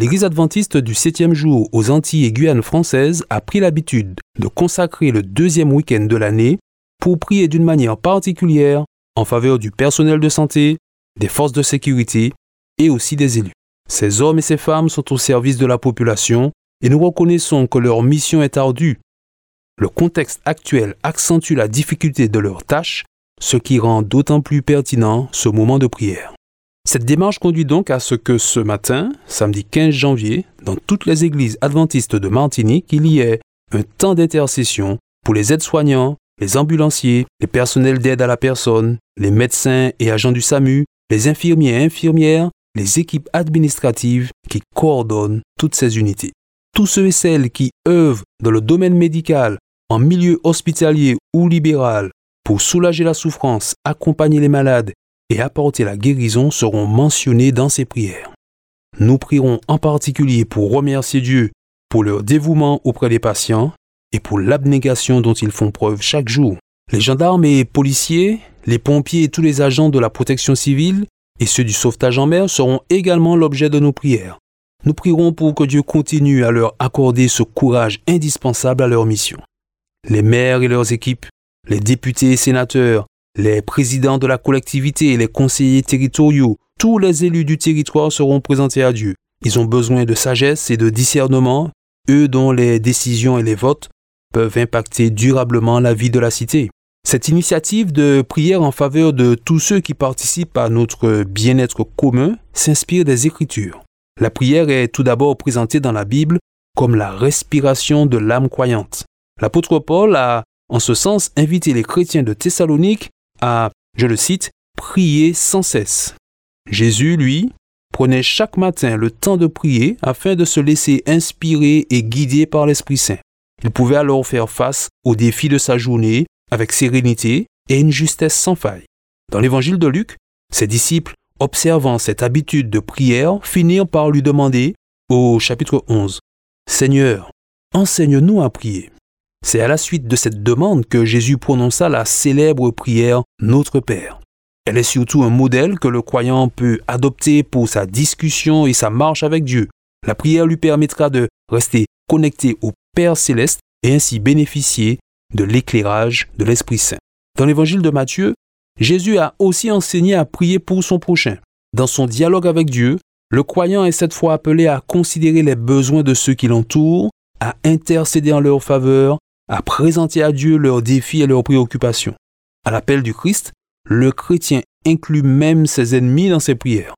l'Église adventiste du septième jour aux Antilles et Guyane françaises a pris l'habitude de consacrer le deuxième week-end de l'année pour prier d'une manière particulière en faveur du personnel de santé, des forces de sécurité et aussi des élus. Ces hommes et ces femmes sont au service de la population et nous reconnaissons que leur mission est ardue. Le contexte actuel accentue la difficulté de leur tâche, ce qui rend d'autant plus pertinent ce moment de prière. Cette démarche conduit donc à ce que ce matin, samedi 15 janvier, dans toutes les églises adventistes de Martinique, il y ait un temps d'intercession pour les aides-soignants, les ambulanciers, les personnels d'aide à la personne, les médecins et agents du SAMU, les infirmiers et infirmières, les équipes administratives qui coordonnent toutes ces unités. Tous ceux et celles qui œuvrent dans le domaine médical, en milieu hospitalier ou libéral, pour soulager la souffrance, accompagner les malades et apporter la guérison seront mentionnés dans ces prières. Nous prierons en particulier pour remercier Dieu pour leur dévouement auprès des patients et pour l'abnégation dont ils font preuve chaque jour. Les gendarmes et policiers, les pompiers et tous les agents de la protection civile et ceux du sauvetage en mer seront également l'objet de nos prières. Nous prierons pour que Dieu continue à leur accorder ce courage indispensable à leur mission. Les maires et leurs équipes, les députés et sénateurs, les présidents de la collectivité les conseillers territoriaux, tous les élus du territoire seront présentés à Dieu. Ils ont besoin de sagesse et de discernement, eux dont les décisions et les votes peuvent impacter durablement la vie de la cité. Cette initiative de prière en faveur de tous ceux qui participent à notre bien-être commun s'inspire des Écritures. La prière est tout d'abord présentée dans la Bible comme la respiration de l'âme croyante. L'apôtre Paul a, en ce sens, invité les chrétiens de Thessalonique à, je le cite, prier sans cesse. Jésus, lui, prenait chaque matin le temps de prier afin de se laisser inspirer et guider par l'Esprit Saint. Il pouvait alors faire face aux défis de sa journée avec sérénité et une justesse sans faille. Dans l'évangile de Luc, ses disciples observant cette habitude de prière, finirent par lui demander, au chapitre 11, Seigneur, enseigne-nous à prier. C'est à la suite de cette demande que Jésus prononça la célèbre prière Notre Père. Elle est surtout un modèle que le croyant peut adopter pour sa discussion et sa marche avec Dieu. La prière lui permettra de rester connecté au Père céleste et ainsi bénéficier de l'éclairage de l'Esprit Saint. Dans l'évangile de Matthieu, Jésus a aussi enseigné à prier pour son prochain. Dans son dialogue avec Dieu, le croyant est cette fois appelé à considérer les besoins de ceux qui l'entourent, à intercéder en leur faveur, à présenter à Dieu leurs défis et leurs préoccupations. À l'appel du Christ, le chrétien inclut même ses ennemis dans ses prières.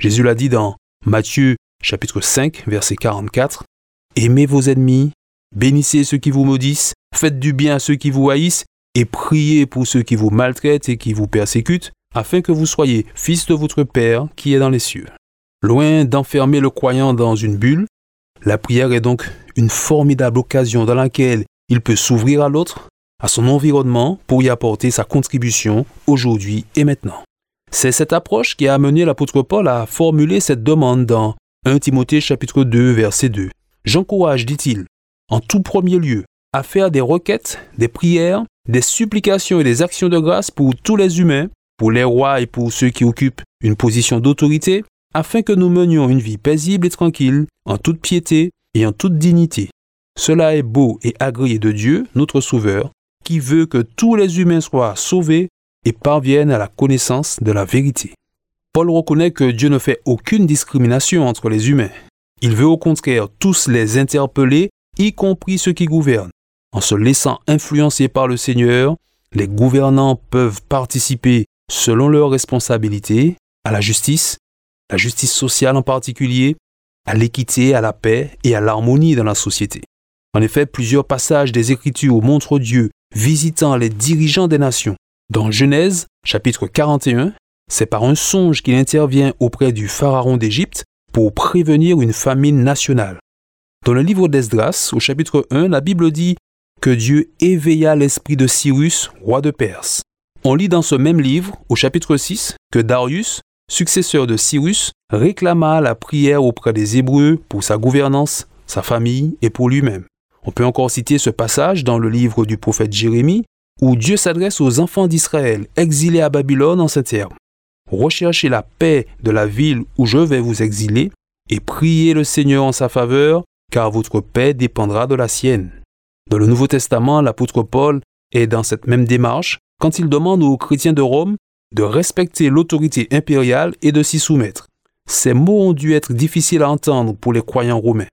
Jésus l'a dit dans Matthieu chapitre 5 verset 44, Aimez vos ennemis, bénissez ceux qui vous maudissent, faites du bien à ceux qui vous haïssent et priez pour ceux qui vous maltraitent et qui vous persécutent, afin que vous soyez fils de votre Père qui est dans les cieux. Loin d'enfermer le croyant dans une bulle, la prière est donc une formidable occasion dans laquelle il peut s'ouvrir à l'autre, à son environnement, pour y apporter sa contribution aujourd'hui et maintenant. C'est cette approche qui a amené l'apôtre Paul à formuler cette demande dans 1 Timothée chapitre 2 verset 2. J'encourage, dit-il, en tout premier lieu, à faire des requêtes, des prières, des supplications et des actions de grâce pour tous les humains, pour les rois et pour ceux qui occupent une position d'autorité, afin que nous menions une vie paisible et tranquille, en toute piété et en toute dignité. Cela est beau et agréé de Dieu, notre Sauveur, qui veut que tous les humains soient sauvés et parviennent à la connaissance de la vérité. Paul reconnaît que Dieu ne fait aucune discrimination entre les humains. Il veut au contraire tous les interpeller, y compris ceux qui gouvernent. En se laissant influencer par le Seigneur, les gouvernants peuvent participer selon leurs responsabilités à la justice, la justice sociale en particulier, à l'équité, à la paix et à l'harmonie dans la société. En effet, plusieurs passages des Écritures montrent Dieu visitant les dirigeants des nations. Dans Genèse, chapitre 41, c'est par un songe qu'il intervient auprès du pharaon d'Égypte pour prévenir une famine nationale. Dans le livre d'Esdras, au chapitre 1, la Bible dit que Dieu éveilla l'esprit de Cyrus, roi de Perse. On lit dans ce même livre, au chapitre 6, que Darius, successeur de Cyrus, réclama la prière auprès des Hébreux pour sa gouvernance, sa famille et pour lui-même. On peut encore citer ce passage dans le livre du prophète Jérémie, où Dieu s'adresse aux enfants d'Israël exilés à Babylone en ces termes. Recherchez la paix de la ville où je vais vous exiler, et priez le Seigneur en sa faveur, car votre paix dépendra de la sienne. Dans le Nouveau Testament, l'apôtre Paul est dans cette même démarche quand il demande aux chrétiens de Rome de respecter l'autorité impériale et de s'y soumettre. Ces mots ont dû être difficiles à entendre pour les croyants romains.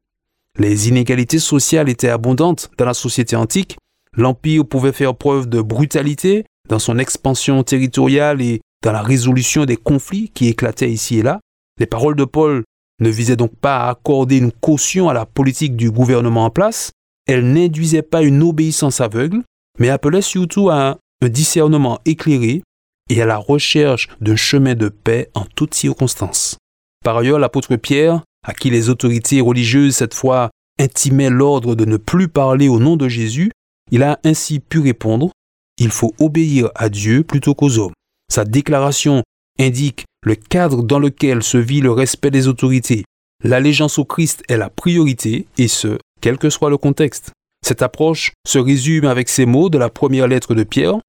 Les inégalités sociales étaient abondantes dans la société antique, l'Empire pouvait faire preuve de brutalité dans son expansion territoriale et dans la résolution des conflits qui éclataient ici et là. Les paroles de Paul ne visaient donc pas à accorder une caution à la politique du gouvernement en place, elles n'induisaient pas une obéissance aveugle, mais appelaient surtout à un discernement éclairé et à la recherche d'un chemin de paix en toutes circonstances. Par ailleurs, l'apôtre Pierre à qui les autorités religieuses cette fois intimaient l'ordre de ne plus parler au nom de Jésus, il a ainsi pu répondre Il faut obéir à Dieu plutôt qu'aux hommes. Sa déclaration indique le cadre dans lequel se vit le respect des autorités. L'allégeance au Christ est la priorité, et ce, quel que soit le contexte. Cette approche se résume avec ces mots de la première lettre de Pierre.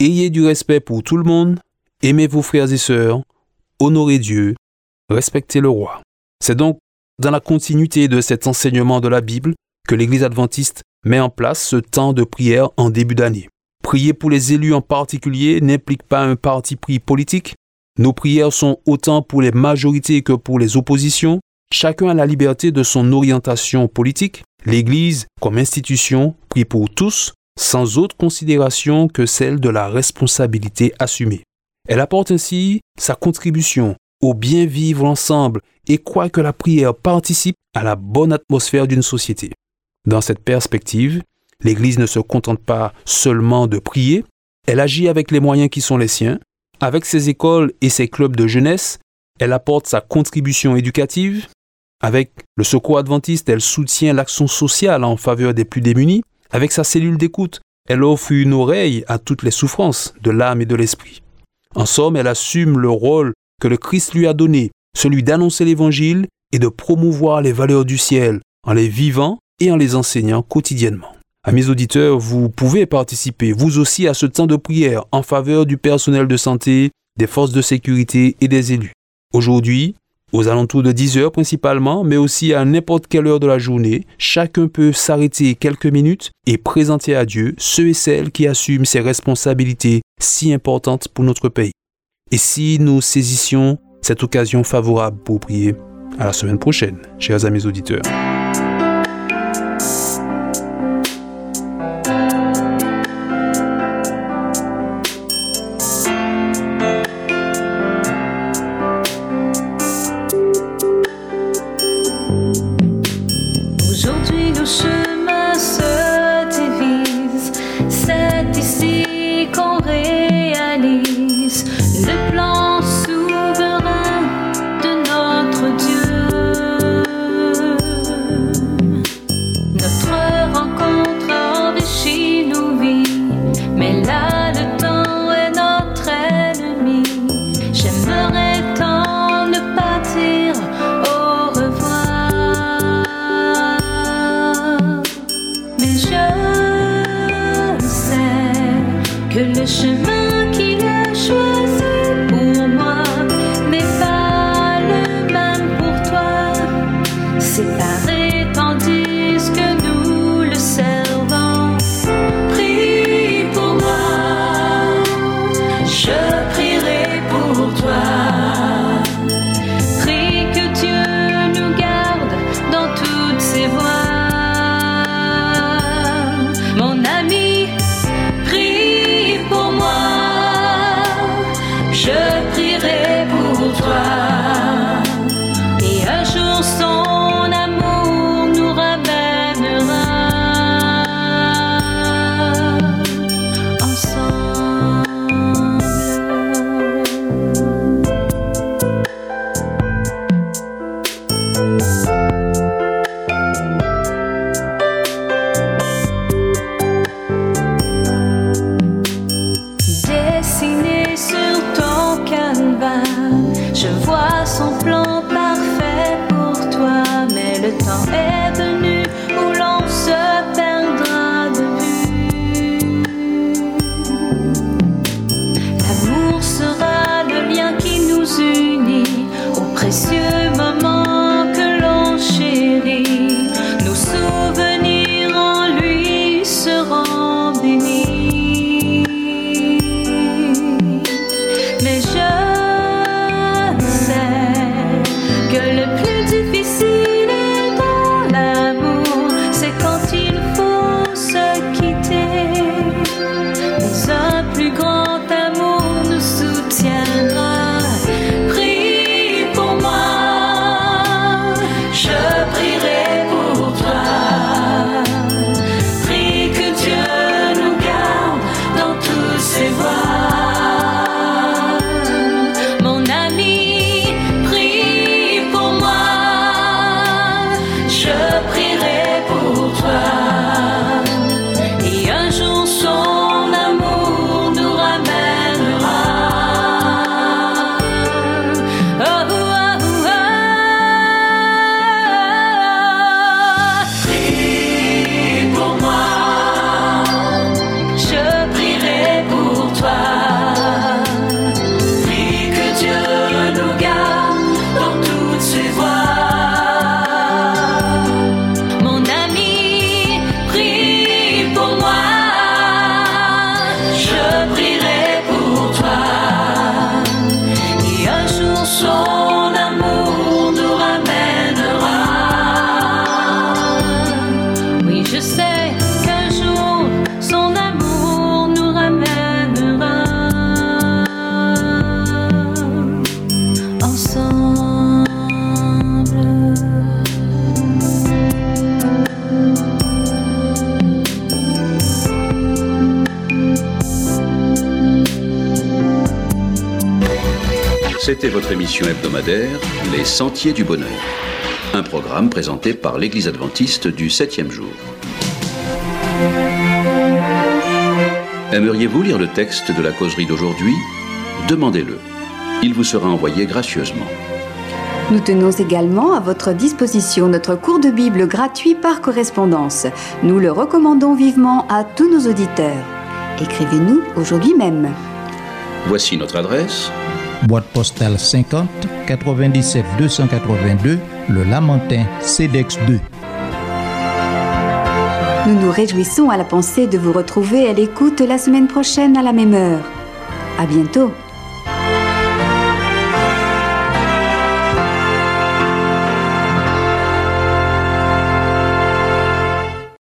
Ayez du respect pour tout le monde, aimez vos frères et sœurs, honorez Dieu, respectez le roi. C'est donc dans la continuité de cet enseignement de la Bible que l'Église adventiste met en place ce temps de prière en début d'année. Prier pour les élus en particulier n'implique pas un parti pris politique. Nos prières sont autant pour les majorités que pour les oppositions. Chacun a la liberté de son orientation politique. L'Église, comme institution, prie pour tous, sans autre considération que celle de la responsabilité assumée. Elle apporte ainsi sa contribution au bien vivre ensemble et croit que la prière participe à la bonne atmosphère d'une société. Dans cette perspective, l'Église ne se contente pas seulement de prier, elle agit avec les moyens qui sont les siens. Avec ses écoles et ses clubs de jeunesse, elle apporte sa contribution éducative. Avec le secours adventiste, elle soutient l'action sociale en faveur des plus démunis. Avec sa cellule d'écoute, elle offre une oreille à toutes les souffrances de l'âme et de l'esprit. En somme, elle assume le rôle que le Christ lui a donné, celui d'annoncer l'Évangile et de promouvoir les valeurs du ciel en les vivant et en les enseignant quotidiennement. Amis auditeurs, vous pouvez participer vous aussi à ce temps de prière en faveur du personnel de santé, des forces de sécurité et des élus. Aujourd'hui, aux alentours de 10 heures principalement, mais aussi à n'importe quelle heure de la journée, chacun peut s'arrêter quelques minutes et présenter à Dieu ceux et celles qui assument ces responsabilités si importantes pour notre pays. Et si nous saisissions cette occasion favorable pour prier À la semaine prochaine, chers amis auditeurs. que le chemin je sais qu'un jour son amour nous ramènera C'était votre émission hebdomadaire Les Sentiers du Bonheur. Un programme présenté par l'Église adventiste du 7e jour. Aimeriez-vous lire le texte de la causerie d'aujourd'hui? Demandez-le. Il vous sera envoyé gracieusement. Nous tenons également à votre disposition notre cours de Bible gratuit par correspondance. Nous le recommandons vivement à tous nos auditeurs. Écrivez-nous aujourd'hui même. Voici notre adresse. Boîte postale 50 97 282 Le Lamentin CEDEX 2. Nous nous réjouissons à la pensée de vous retrouver à l'écoute la semaine prochaine à la même heure. À bientôt.